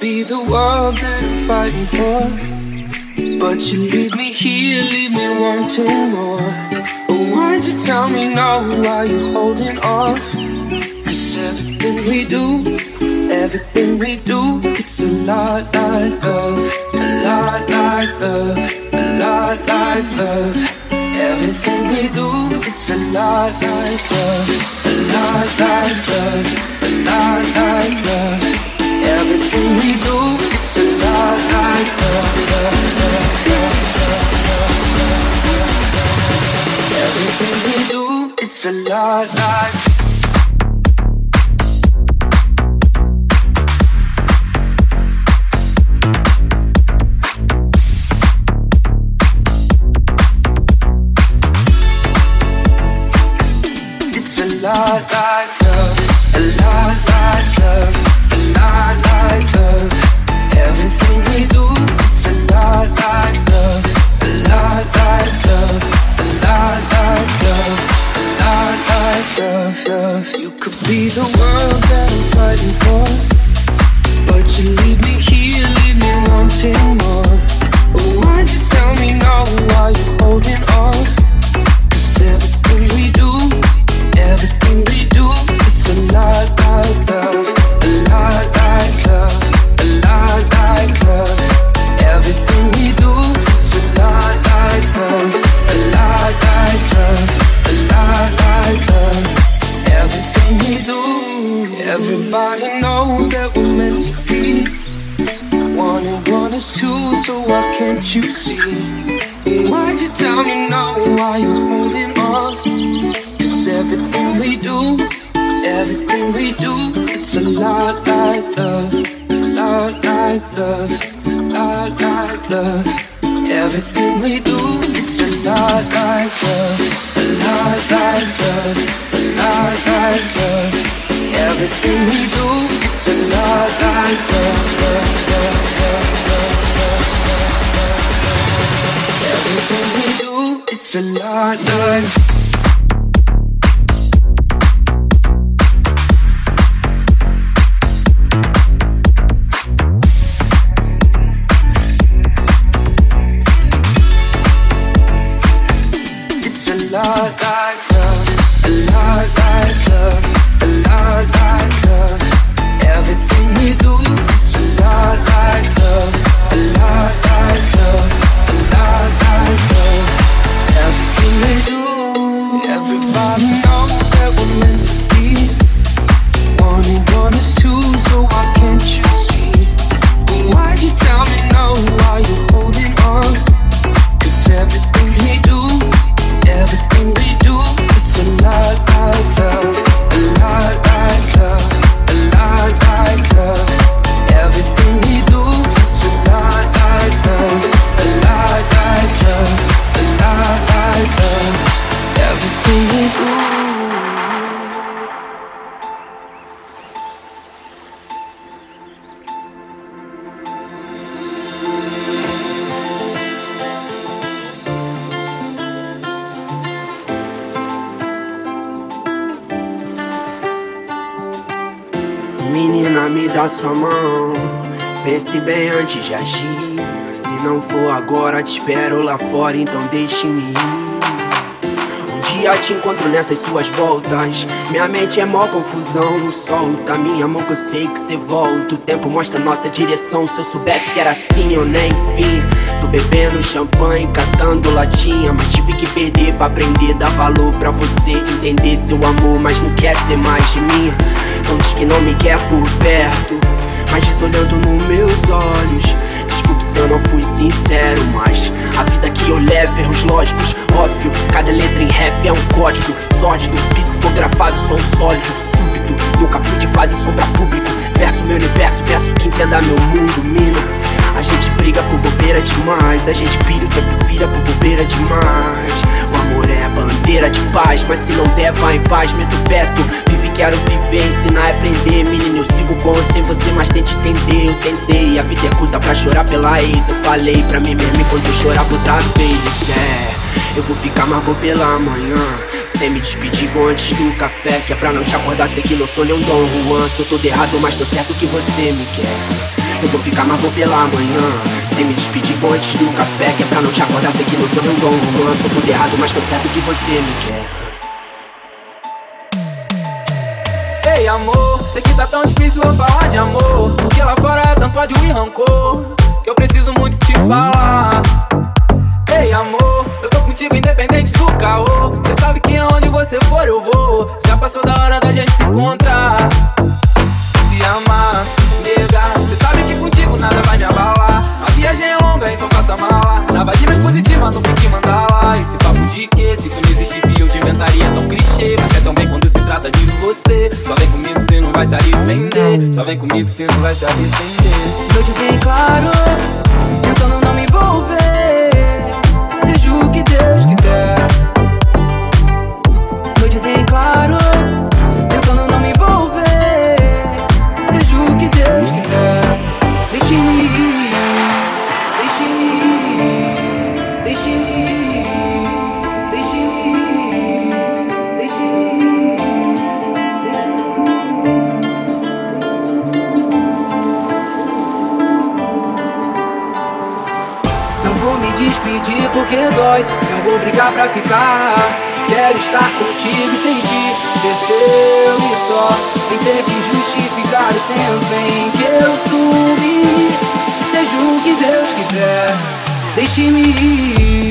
be the world that I'm fighting for. But you leave me here, leave me wanting more. But why'd you tell me no? Why you holding off? Cause everything we do, everything we do, it's a lot like love. A lot like love. A lot like love. Everything we do, it's a lot like love. A lot like love. A lot like love. Everything we do, it's a lot like love. Everything we do, it's a lot like It's a lot like everybody knows that we're meant to be. One and one is two, so why Pense bem antes de agir. Se não for agora, te espero lá fora, então deixe-me ir. Um dia te encontro nessas suas voltas. Minha mente é mó confusão, não solta. Minha mão que eu sei que cê volta. O tempo mostra nossa direção. Se eu soubesse que era assim, eu nem enfim. Tô bebendo champanhe, catando latinha. Mas tive que perder pra aprender. Dar valor pra você entender seu amor, mas não quer ser mais de mim. Não diz que não me quer por perto. Mas diz olhando nos meus olhos. Desculpe se eu não fui sincero, mas a vida que eu levo, erros lógicos, óbvio. Cada letra em rap é um código sórdido, psicografado, som sólido, súbito. Nunca fui de fase sombra público. Verso meu universo, peço que entenda meu mundo, mina. A gente briga por bobeira demais, a gente pira o tempo vira por bobeira demais. O amor é a bandeira de paz, mas se não der, vai em paz, meto o peto. Vive, quero viver, ensinar e aprender. Menino, eu sigo com ou sem você, mas tente entender. Eu tentei, a vida é curta pra chorar pela ex. Eu falei pra mim mesmo enquanto eu chorava outra vez. É, eu vou ficar, mas vou pela manhã. Sem me despedir, vou antes do café. Que é pra não te acordar, sei que não sou nem um Dom Juan. Sou todo errado, mas tô certo que você me quer. Eu vou ficar, mas vou pela manhã. Sem me despedir, vou antes do café. Que é pra não te acordar, sei que você não bom romance. Sou tudo errado, mas tô certo que você me quer. Ei amor, sei que tá tão difícil eu falar de amor Porque lá fora é tanto ódio e rancor Que eu preciso muito te falar Ei amor, eu tô contigo independente do caô Cê sabe que aonde você for eu vou Já passou da hora da gente se encontrar vai se arrepender. Só vem comigo, cê não vai se arrepender. Noites em claro, tentando não me envolver. O que Deus quiser. Dói. Não vou brigar pra ficar. Quero estar contigo e sentir ser seu e só. Sem ter que justificar o tempo em que eu sumi. Seja o que Deus quiser, deixe-me ir.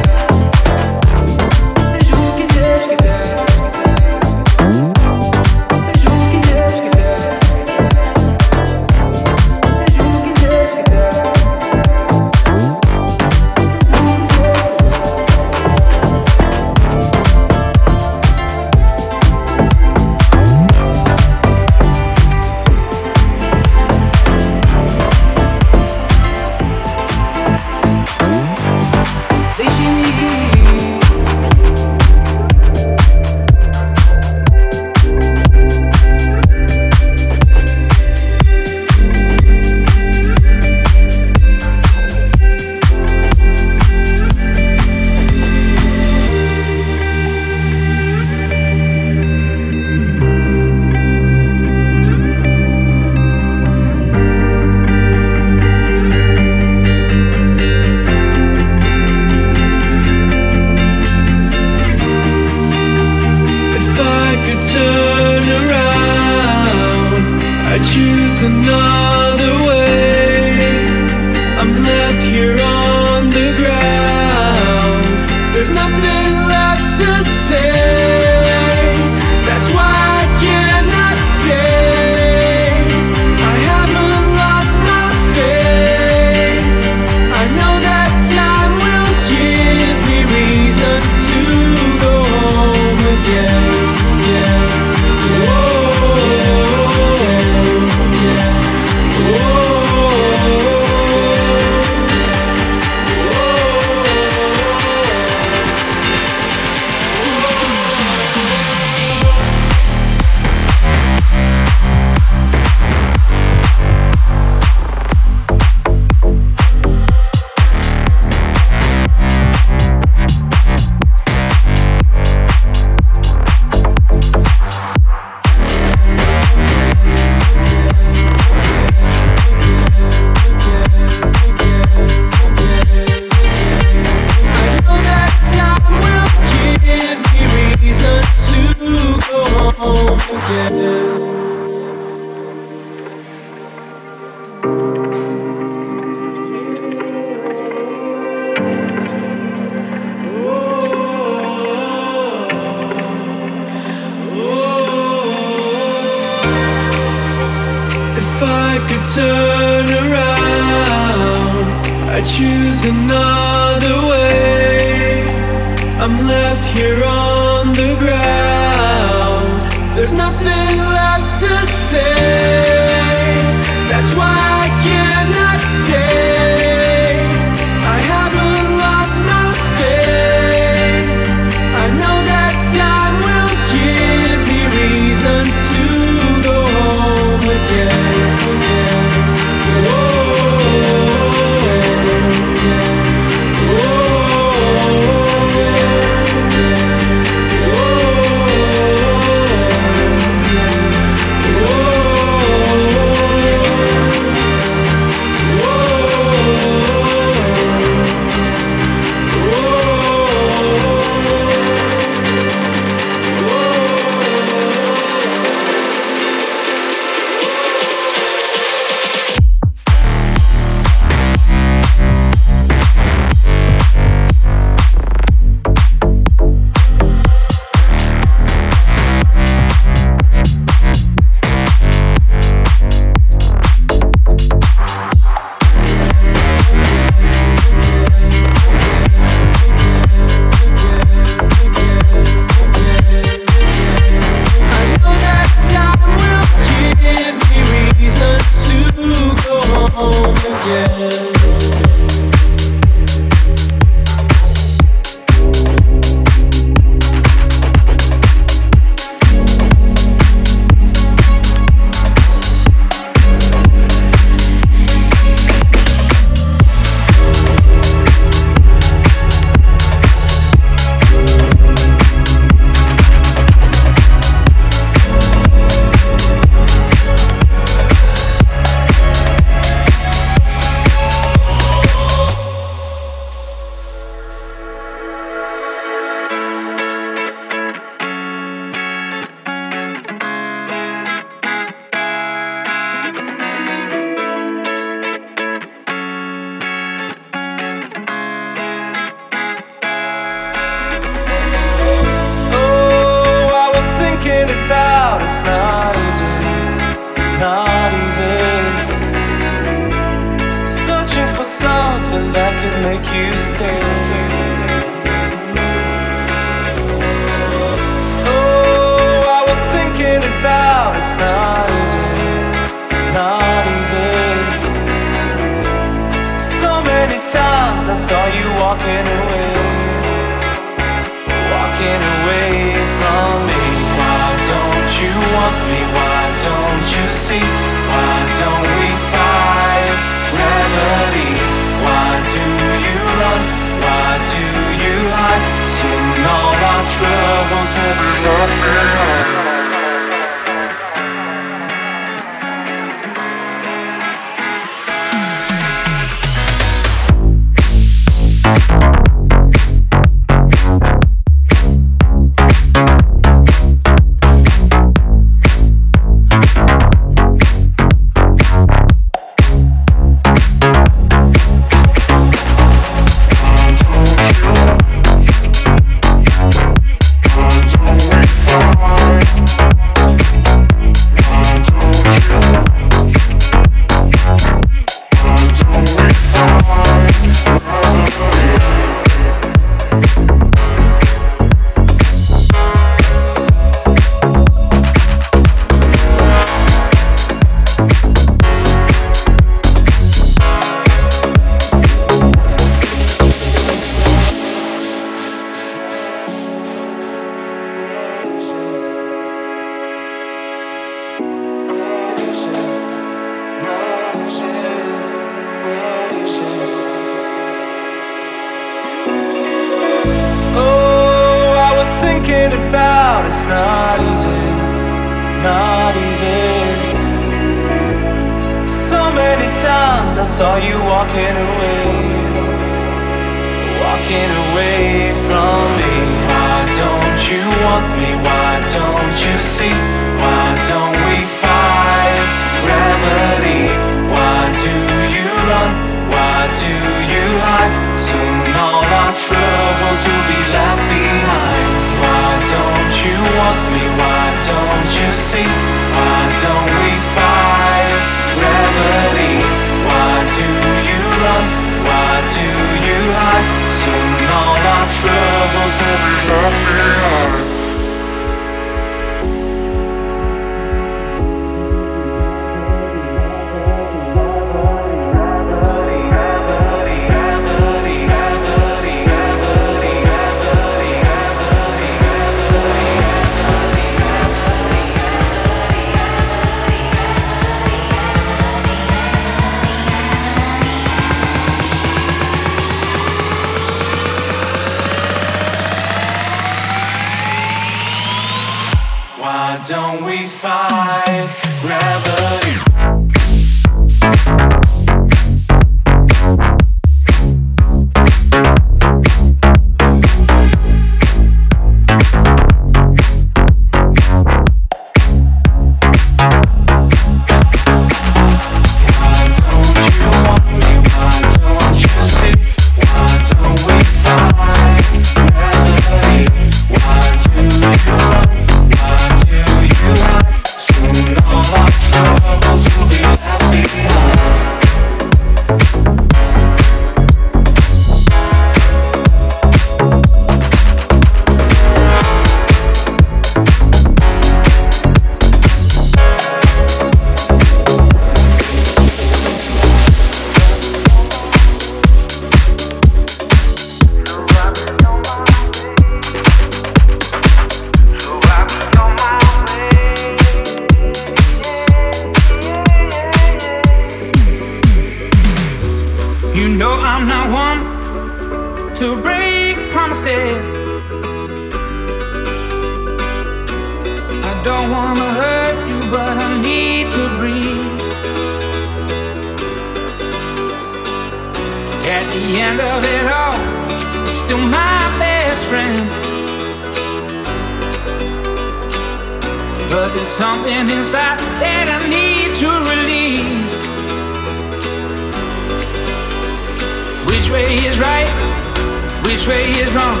way is wrong.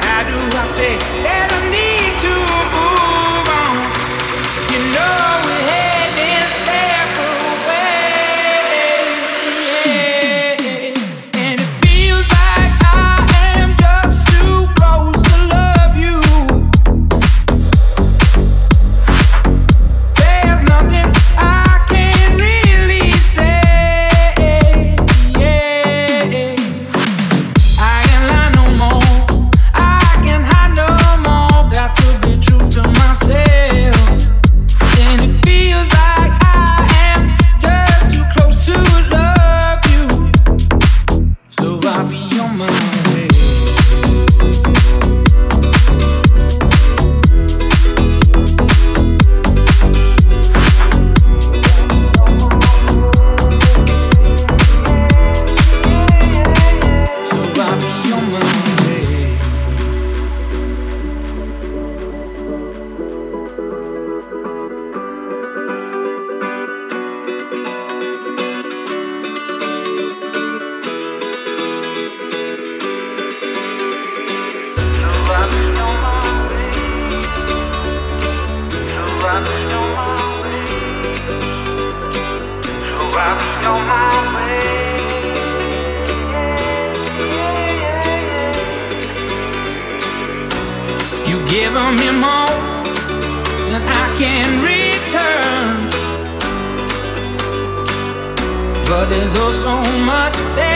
How do I say that I need? in return. But there's oh so much there.